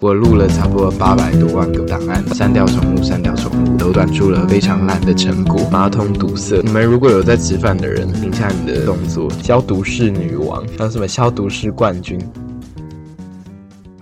我录了差不多八百多万个档案，删掉宠物，删掉宠物，都短出了非常烂的成果。马桶堵塞，你们如果有在吃饭的人，停下你的动作。消毒室女王，还有什么消毒室冠军？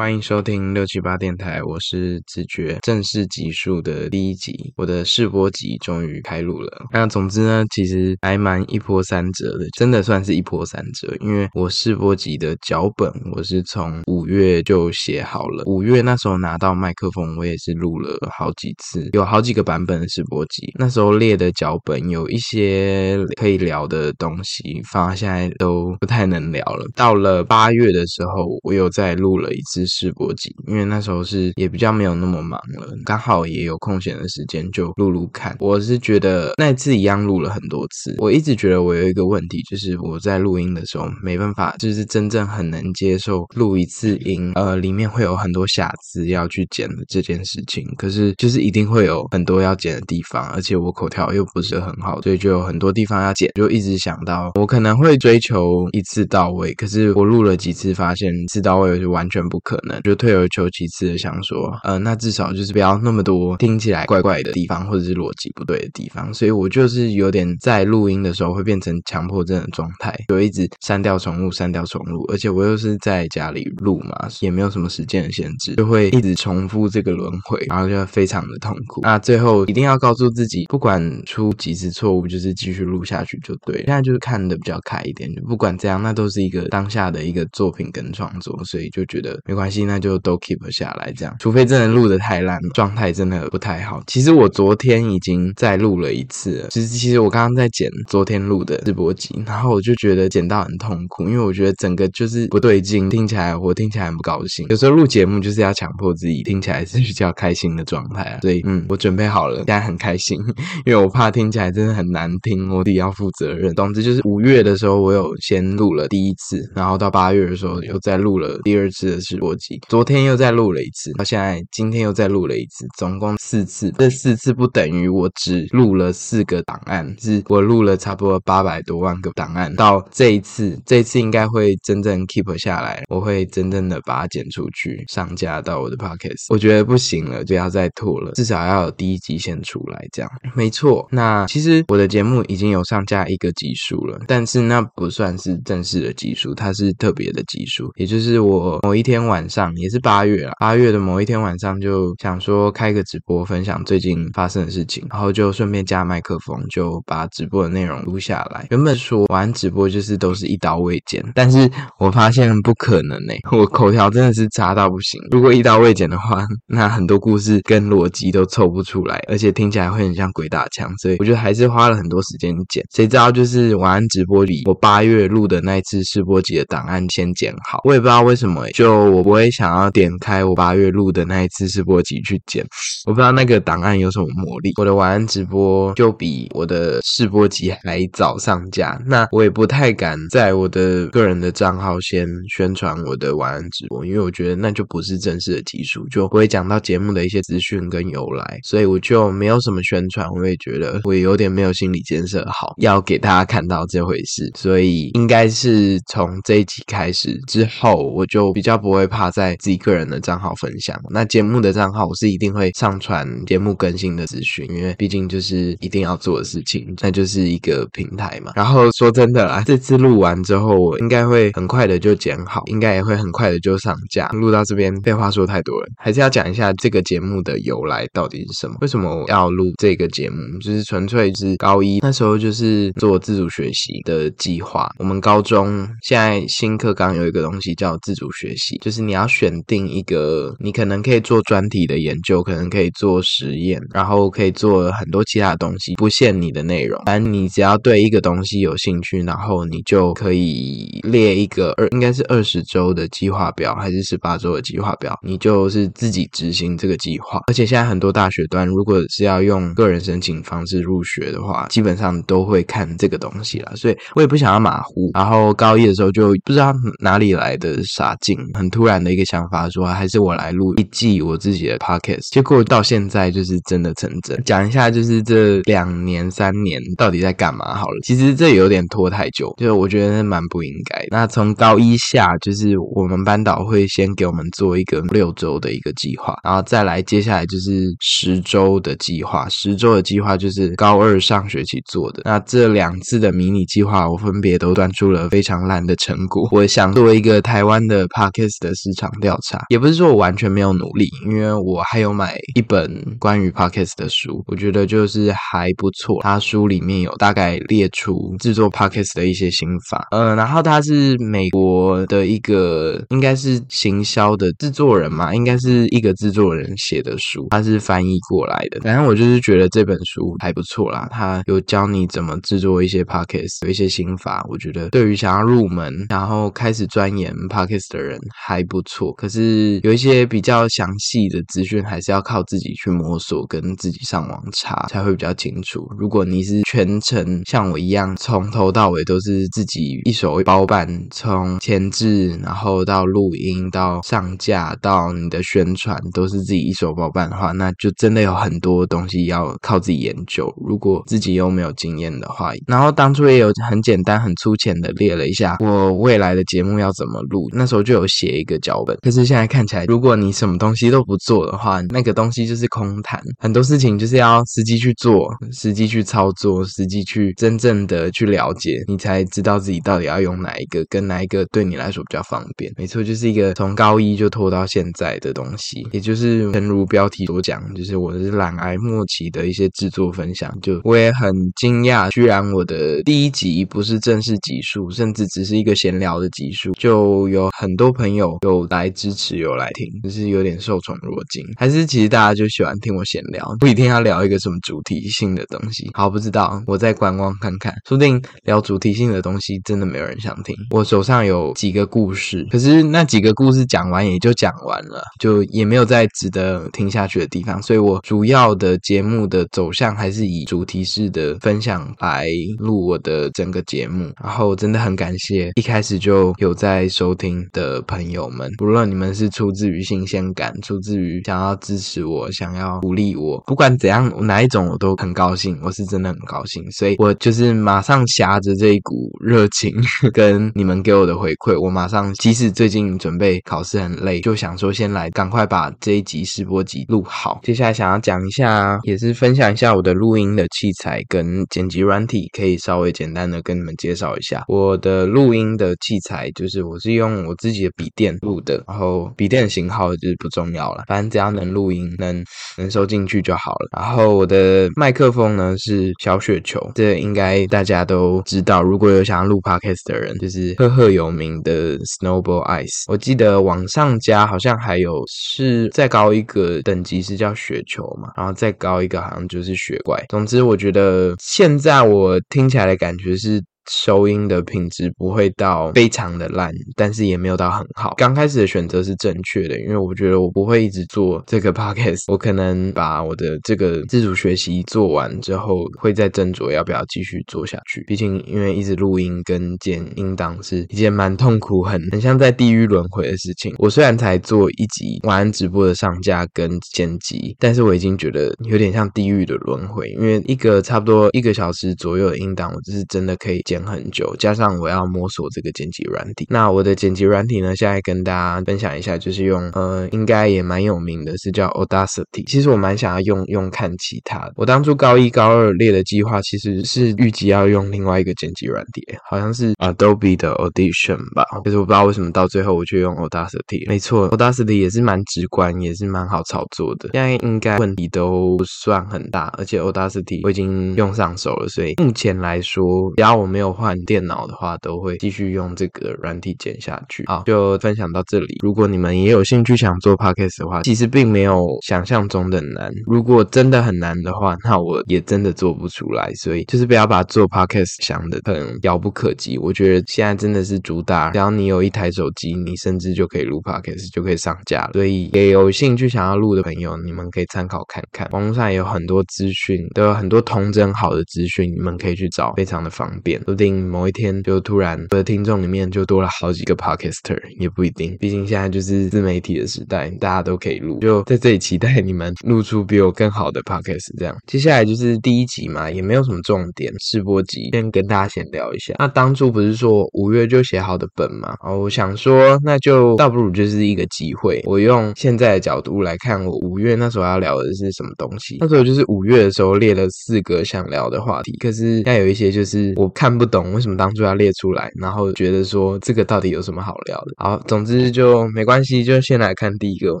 欢迎收听六七八电台，我是子觉，正式集数的第一集，我的试播集终于开录了。那总之呢，其实还蛮一波三折的，真的算是一波三折。因为我试播集的脚本，我是从五月就写好了，五月那时候拿到麦克风，我也是录了好几次，有好几个版本的试播集。那时候列的脚本有一些可以聊的东西，反而现在都不太能聊了。到了八月的时候，我又再录了一次。试播集，因为那时候是也比较没有那么忙了，刚好也有空闲的时间就录录看。我是觉得那次一样录了很多次，我一直觉得我有一个问题，就是我在录音的时候没办法，就是真正很能接受录一次音，呃，里面会有很多瑕疵要去剪的这件事情。可是就是一定会有很多要剪的地方，而且我口条又不是很好，所以就有很多地方要剪，就一直想到我可能会追求一次到位，可是我录了几次，发现一次到位就完全不可。可能就退而求其次的想说，呃，那至少就是不要那么多听起来怪怪的地方，或者是逻辑不对的地方。所以我就是有点在录音的时候会变成强迫症的状态，就一直删掉重录，删掉重录。而且我又是在家里录嘛，也没有什么时间的限制，就会一直重复这个轮回，然后就非常的痛苦。那最后一定要告诉自己，不管出几次错误，就是继续录下去就对。现在就是看的比较开一点，就不管怎样，那都是一个当下的一个作品跟创作，所以就觉得没关关系。那就都 keep 下来，这样，除非真的录的太烂，状态真的不太好。其实我昨天已经再录了一次了，其实其实我刚刚在剪昨天录的直播集，然后我就觉得剪到很痛苦，因为我觉得整个就是不对劲，听起来我听起来很不高兴。有时候录节目就是要强迫自己听起来是比较开心的状态啊，所以嗯，我准备好了，现在很开心，因为我怕听起来真的很难听，我得要负责任。总之就是五月的时候我有先录了第一次，然后到八月的时候又再录了第二次的直播。昨天又再录了一次，到现在今天又再录了一次，总共四次。这四次不等于我只录了四个档案，是我录了差不多八百多万个档案。到这一次，这一次应该会真正 keep 下来，我会真正的把它剪出去，上架到我的 podcast。我觉得不行了，就要再拖了，至少要有第一集先出来。这样没错。那其实我的节目已经有上架一个集数了，但是那不算是正式的集数，它是特别的集数，也就是我某一天晚。晚上也是八月了，八月的某一天晚上就想说开个直播分享最近发生的事情，然后就顺便加麦克风，就把直播的内容录下来。原本说玩直播就是都是一刀未剪，但是我发现不可能呢，我口条真的是差到不行。如果一刀未剪的话，那很多故事跟逻辑都凑不出来，而且听起来会很像鬼打墙，所以我觉得还是花了很多时间剪。谁知道就是晚安直播里，我八月录的那一次试播集的档案先剪好，我也不知道为什么，就我我也想要点开我八月录的那一次试播集去剪，我不知道那个档案有什么魔力。我的晚安直播就比我的试播集还早上架，那我也不太敢在我的个人的账号先宣传我的晚安直播，因为我觉得那就不是正式的技术，就不会讲到节目的一些资讯跟由来，所以我就没有什么宣传。我也觉得我有点没有心理建设好，要给大家看到这回事，所以应该是从这一集开始之后，我就比较不会怕。他在自己个人的账号分享，那节目的账号我是一定会上传节目更新的资讯，因为毕竟就是一定要做的事情，那就是一个平台嘛。然后说真的啦，这次录完之后，我应该会很快的就剪好，应该也会很快的就上架。录到这边废话说太多了，还是要讲一下这个节目的由来到底是什么？为什么我要录这个节目？就是纯粹是高一那时候就是做自主学习的计划。我们高中现在新课纲有一个东西叫自主学习，就是你你要。选定一个，你可能可以做专题的研究，可能可以做实验，然后可以做很多其他的东西，不限你的内容。反正你只要对一个东西有兴趣，然后你就可以列一个二，应该是二十周的计划表，还是十八周的计划表，你就是自己执行这个计划。而且现在很多大学端，如果是要用个人申请方式入学的话，基本上都会看这个东西了。所以我也不想要马虎。然后高一的时候就不知道哪里来的傻劲，很突然。的一个想法，说还是我来录一季我自己的 podcast。结果到现在就是真的成真。讲一下，就是这两年三年到底在干嘛好了。其实这有点拖太久，就是我觉得蛮不应该。那从高一下，就是我们班导会先给我们做一个六周的一个计划，然后再来接下来就是十周的计划。十周的计划就是高二上学期做的。那这两次的迷你计划，我分别都端出了非常烂的成果。我想作为一个台湾的 podcast 的市场调查，也不是说我完全没有努力，因为我还有买一本关于 podcast 的书，我觉得就是还不错。它书里面有大概列出制作 podcast 的一些心法，呃，然后他是美国的一个应该是行销的制作人嘛，应该是一个制作人写的书，他是翻译过来的。反正我就是觉得这本书还不错啦，他有教你怎么制作一些 podcast，有一些心法，我觉得对于想要入门然后开始钻研 podcast 的人还不错。可是有一些比较详细的资讯，还是要靠自己去摸索，跟自己上网查才会比较清楚。如果你是全程像我一样，从头到尾都是自己一手包办，从前置，然后到录音，到上架，到你的宣传，都是自己一手包办的话，那就真的有很多东西要靠自己研究。如果自己又没有经验的话，然后当初也有很简单、很粗浅的列了一下我未来的节目要怎么录，那时候就有写一个脚本。可是现在看起来，如果你什么东西都不做的话，那个东西就是空谈。很多事情就是要实际去做，实际去操作，实际去真正的去了解，你才知道自己到底要用哪一个，跟哪一个对你来说比较方便。没错，就是一个从高一就拖到现在的东西，也就是诚如标题所讲，就是我是懒癌末期的一些制作分享。就我也很惊讶，居然我的第一集不是正式集数，甚至只是一个闲聊的集数，就有很多朋友有来支持，有来听，就是有点受宠若惊。还是其实大家就喜欢听我闲聊，不一定要聊一个什么主题性的东西。好，不知道我再观望看看，说不定聊主题性的东西真的没有人想听。我手上有几个故事，可是那几个故事讲完也就讲完了，就也没有再值得听下去的地方。所以我主要的节目的走向还是以主题式的分享来录我的整个节目。然后真的很感谢一开始就有在收听的朋友们不论你们是出自于新鲜感，出自于想要支持我，想要鼓励我，不管怎样哪一种，我都很高兴。我是真的很高兴，所以我就是马上挟着这一股热情，跟你们给我的回馈，我马上即使最近准备考试很累，就想说先来赶快把这一集试播集录好。接下来想要讲一下，也是分享一下我的录音的器材跟剪辑软体，可以稍微简单的跟你们介绍一下我的录音的器材，就是我是用我自己的笔电录的，然后笔电型号就是不重要了，反正只要能录音，能能收进去就好了。然后我的麦克风呢是小雪球，这应该大家都知道。如果有想要录 podcast 的人，就是赫赫有名的 Snowball Ice。我记得往上加好像还有是再高一个等级是叫雪球嘛，然后再高一个好像就是雪怪。总之，我觉得现在我听起来的感觉是。收音的品质不会到非常的烂，但是也没有到很好。刚开始的选择是正确的，因为我觉得我不会一直做这个 podcast，我可能把我的这个自主学习做完之后，会再斟酌要不要继续做下去。毕竟，因为一直录音跟剪音档是一件蛮痛苦、很很像在地狱轮回的事情。我虽然才做一集晚安直播的上架跟剪辑，但是我已经觉得有点像地狱的轮回，因为一个差不多一个小时左右的音档，我就是真的可以剪。很久，加上我要摸索这个剪辑软体。那我的剪辑软体呢？现在跟大家分享一下，就是用呃，应该也蛮有名的，是叫 Audacity。其实我蛮想要用用看其他的。我当初高一、高二列的计划，其实是预计要用另外一个剪辑软体，好像是 Adobe 的 Audition 吧。可是我不知道为什么到最后我却用 Audacity。没错，Audacity 也是蛮直观，也是蛮好操作的。现在应该问题都不算很大，而且 Audacity 我已经用上手了，所以目前来说，只要我没没有换电脑的话，都会继续用这个软体剪下去。好，就分享到这里。如果你们也有兴趣想做 podcast 的话，其实并没有想象中的难。如果真的很难的话，那我也真的做不出来。所以就是不要把做 podcast 想的很遥不可及。我觉得现在真的是主打，只要你有一台手机，你甚至就可以录 podcast，就可以上架。所以也有兴趣想要录的朋友，你们可以参考看看。网络上也有很多资讯，都有很多同整好的资讯，你们可以去找，非常的方便。不定某一天就突然我的听众里面就多了好几个 podcaster，也不一定。毕竟现在就是自媒体的时代，大家都可以录。就在这里期待你们录出比我更好的 podcast。这样，接下来就是第一集嘛，也没有什么重点，试播集，先跟大家闲聊一下。那当初不是说五月就写好的本嘛？哦，我想说，那就倒不如就是一个机会，我用现在的角度来看，我五月那时候要聊的是什么东西？那时候就是五月的时候列了四个想聊的话题，可是该有一些就是我看不懂为什么当初要列出来，然后觉得说这个到底有什么好聊的？好，总之就没关系，就先来看第一个。我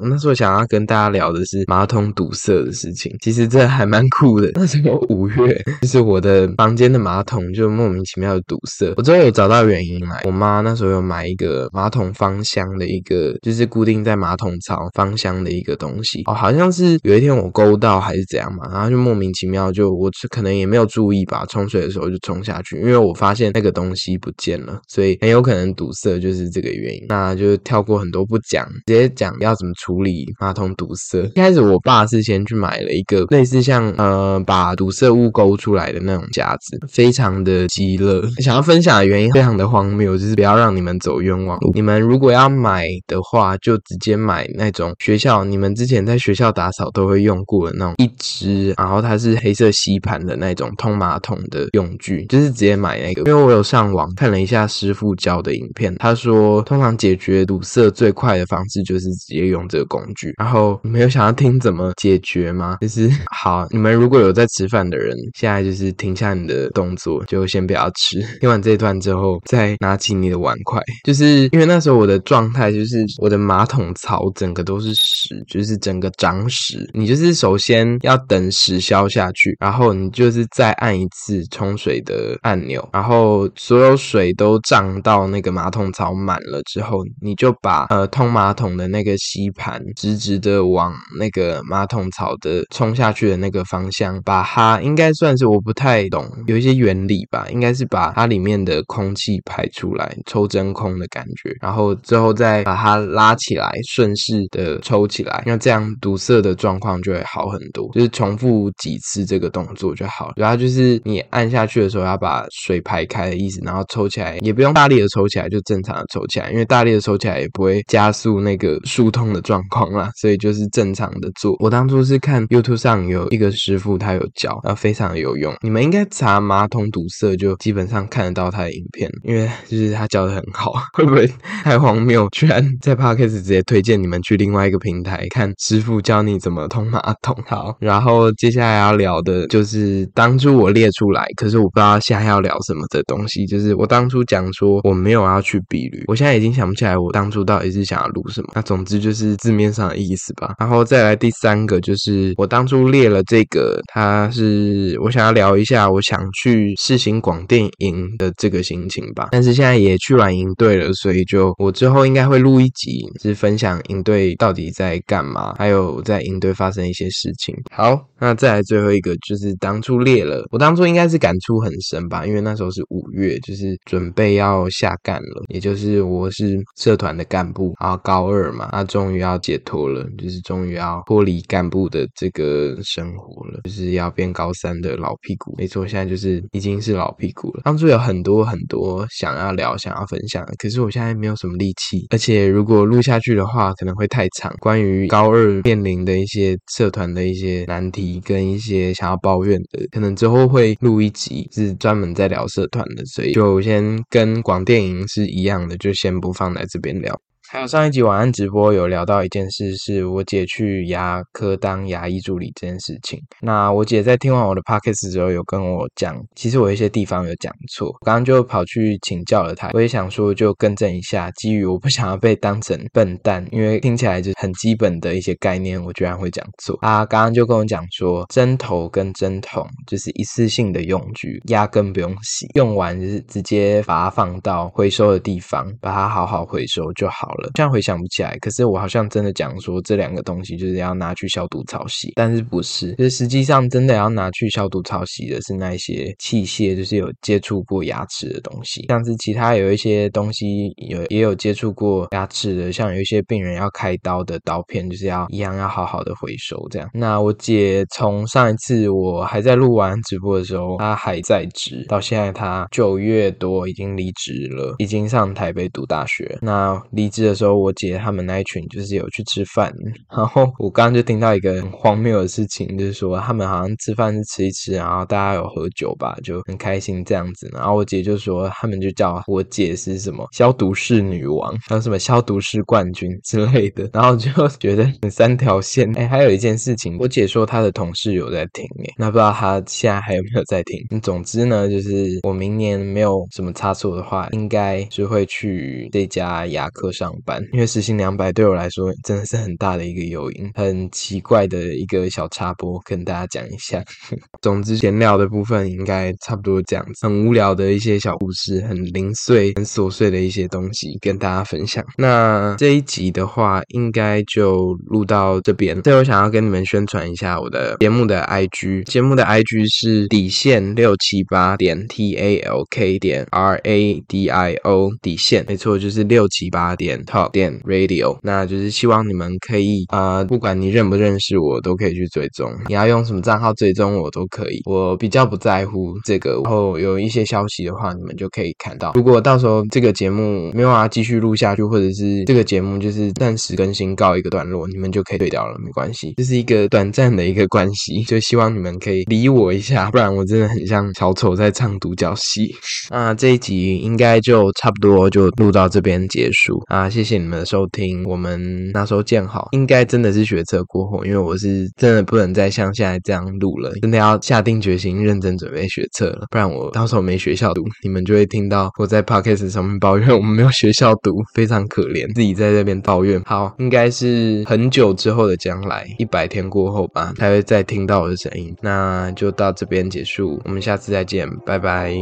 那时候想要跟大家聊的是马桶堵塞的事情，其实这还蛮酷的。那时候五月，就是我的房间的马桶就莫名其妙的堵塞，我之后有找到原因来。我妈那时候有买一个马桶芳香的一个，就是固定在马桶槽芳香的一个东西。哦，好像是有一天我勾到还是怎样嘛，然后就莫名其妙就我可能也没有注意吧，冲水的时候就冲下去，因为我我发现那个东西不见了，所以很有可能堵塞就是这个原因。那就跳过很多不讲，直接讲要怎么处理马桶堵塞。一开始我爸是先去买了一个类似像呃把堵塞物勾出来的那种夹子，非常的激乐。想要分享的原因非常的荒谬，就是不要让你们走冤枉路。你们如果要买的话，就直接买那种学校你们之前在学校打扫都会用过的那种一支，然后它是黑色吸盘的那种通马桶的用具，就是直接买那个。因为我有上网看了一下师傅教的影片，他说通常解决堵塞最快的方式就是直接用这个工具。然后你们有想要听怎么解决吗？就是好，你们如果有在吃饭的人，现在就是停下你的动作，就先不要吃。听完这段之后，再拿起你的碗筷。就是因为那时候我的状态就是我的马桶槽整个都是屎，就是整个长屎。你就是首先要等屎消下去，然后你就是再按一次冲水的按钮，然后所有水都涨到那个马桶槽满了之后，你就把呃通马桶的那个吸盘直直的往那个马桶槽的冲下去的那个方向，把它应该算是我不太懂，有一些原理吧，应该是把它里面的空气排出来，抽真空的感觉，然后之后再把它拉起来，顺势的抽起来，那这样堵塞的状况就会好很多。就是重复几次这个动作就好了，主要就是你按下去的时候要把水排开的意思，然后抽起来也不用大力的抽起来，就正常的抽起来，因为大力的抽起来也不会加速那个疏通的状况啦，所以就是正常的做。我当初是看 YouTube 上有一个师傅他有教，然后非常有用。你们应该查马桶堵塞就基本上看得到他的影片，因为就是他教的很好。会不会太荒谬？居然在 Podcast 直接推荐你们去另外一个平台看师傅教你怎么通马桶？好，然后接下来要聊的就是当初我列出来，可是我不知道现在要聊什什么的东西。就是我当初讲说我没有要去比旅，我现在已经想不起来我当初到底是想要录什么。那总之就是字面上的意思吧。然后再来第三个就是我当初列了这个，它是我想要聊一下我想去试行广电营的这个心情吧。但是现在也去完营队了，所以就我之后应该会录一集，是分享营队到底在干嘛，还有在营队发生一些事情。好，那再来最后一个就是当初列了，我当初应该是感触很深吧，因为那那时候是五月，就是准备要下干了，也就是我是社团的干部，然后高二嘛，那终于要解脱了，就是终于要脱离干部的这个生活了，就是要变高三的老屁股。没错，现在就是已经是老屁股了。当初有很多很多想要聊、想要分享，可是我现在没有什么力气，而且如果录下去的话，可能会太长。关于高二面临的一些社团的一些难题，跟一些想要抱怨的，可能之后会录一集是专门在聊社团的，所以就先跟广电影是一样的，就先不放在这边聊。还有上一集晚安直播有聊到一件事，是我姐去牙科当牙医助理这件事情。那我姐在听完我的 podcast 之后，有跟我讲，其实我一些地方有讲错，刚刚就跑去请教了她。我也想说，就更正一下，基于我不想要被当成笨蛋，因为听起来就很基本的一些概念，我居然会讲错啊！刚刚就跟我讲说，针头跟针筒就是一次性的用具，压根不用洗，用完就是直接把它放到回收的地方，把它好好回收就好了。了，现在回想不起来。可是我好像真的讲说这两个东西就是要拿去消毒草洗，但是不是？就是实际上真的要拿去消毒草洗的是那些器械，就是有接触过牙齿的东西，像是其他有一些东西有也有接触过牙齿的，像有一些病人要开刀的刀片，就是要一样要好好的回收这样。那我姐从上一次我还在录完直播的时候，她还在职，到现在她九月多已经离职了，已经上台北读大学。那离职的时候，我姐他们那一群就是有去吃饭，然后我刚刚就听到一个很荒谬的事情，就是说他们好像吃饭是吃一吃，然后大家有喝酒吧，就很开心这样子。然后我姐就说他们就叫我姐是什么消毒室女王，还有什么消毒室冠军之类的，然后就觉得很三条线。哎，还有一件事情，我姐说她的同事有在听，哎，那不知道她现在还有没有在听？总之呢，就是我明年没有什么差错的话，应该是会去这家牙科上班，因为时薪两百对我来说真的是很大的一个诱因。很奇怪的一个小插播，跟大家讲一下。总之，闲聊的部分应该差不多这样子，很无聊的一些小故事，很零碎、很琐碎的一些东西跟大家分享。那这一集的话，应该就录到这边。最后，想要跟你们宣传一下我的节目的 IG，节目的 IG 是底线六七八点 T A L K 点 R A D I O 底线，没错，就是六七八点 Talk 点 Radio。那就是希望你们可以啊，不管你认不认识我，都可以去追踪。你要用什么账号追踪我都可以，我比较不在乎这个。然后有一些消息的话，你们就可以看到。如果到时候这个节目没有办法继续录下去，或者是这个节目就是暂时更新告一个段落，你们就可以退掉了，没关系，这是一个短暂的一个关系。就希望你们可以理我一下，不然我真的很像小丑在唱独角戏。那这一集应该就差不多就录到这边结束啊！谢谢你们的收听，我们那时候见好。应该真的是学车过后，因为我是真的不能再像现在这样录了，真的要下定决心认真准备学车了，不然我到时候没学校读，你们就会听到我在 podcast 上面抱怨我们没有学校读，非常可怜，自己在这边抱怨。好，应该是很久之后的将来，一百天过后吧，才会再听到我的声音。那就到这边结束，我们下次再见，拜拜。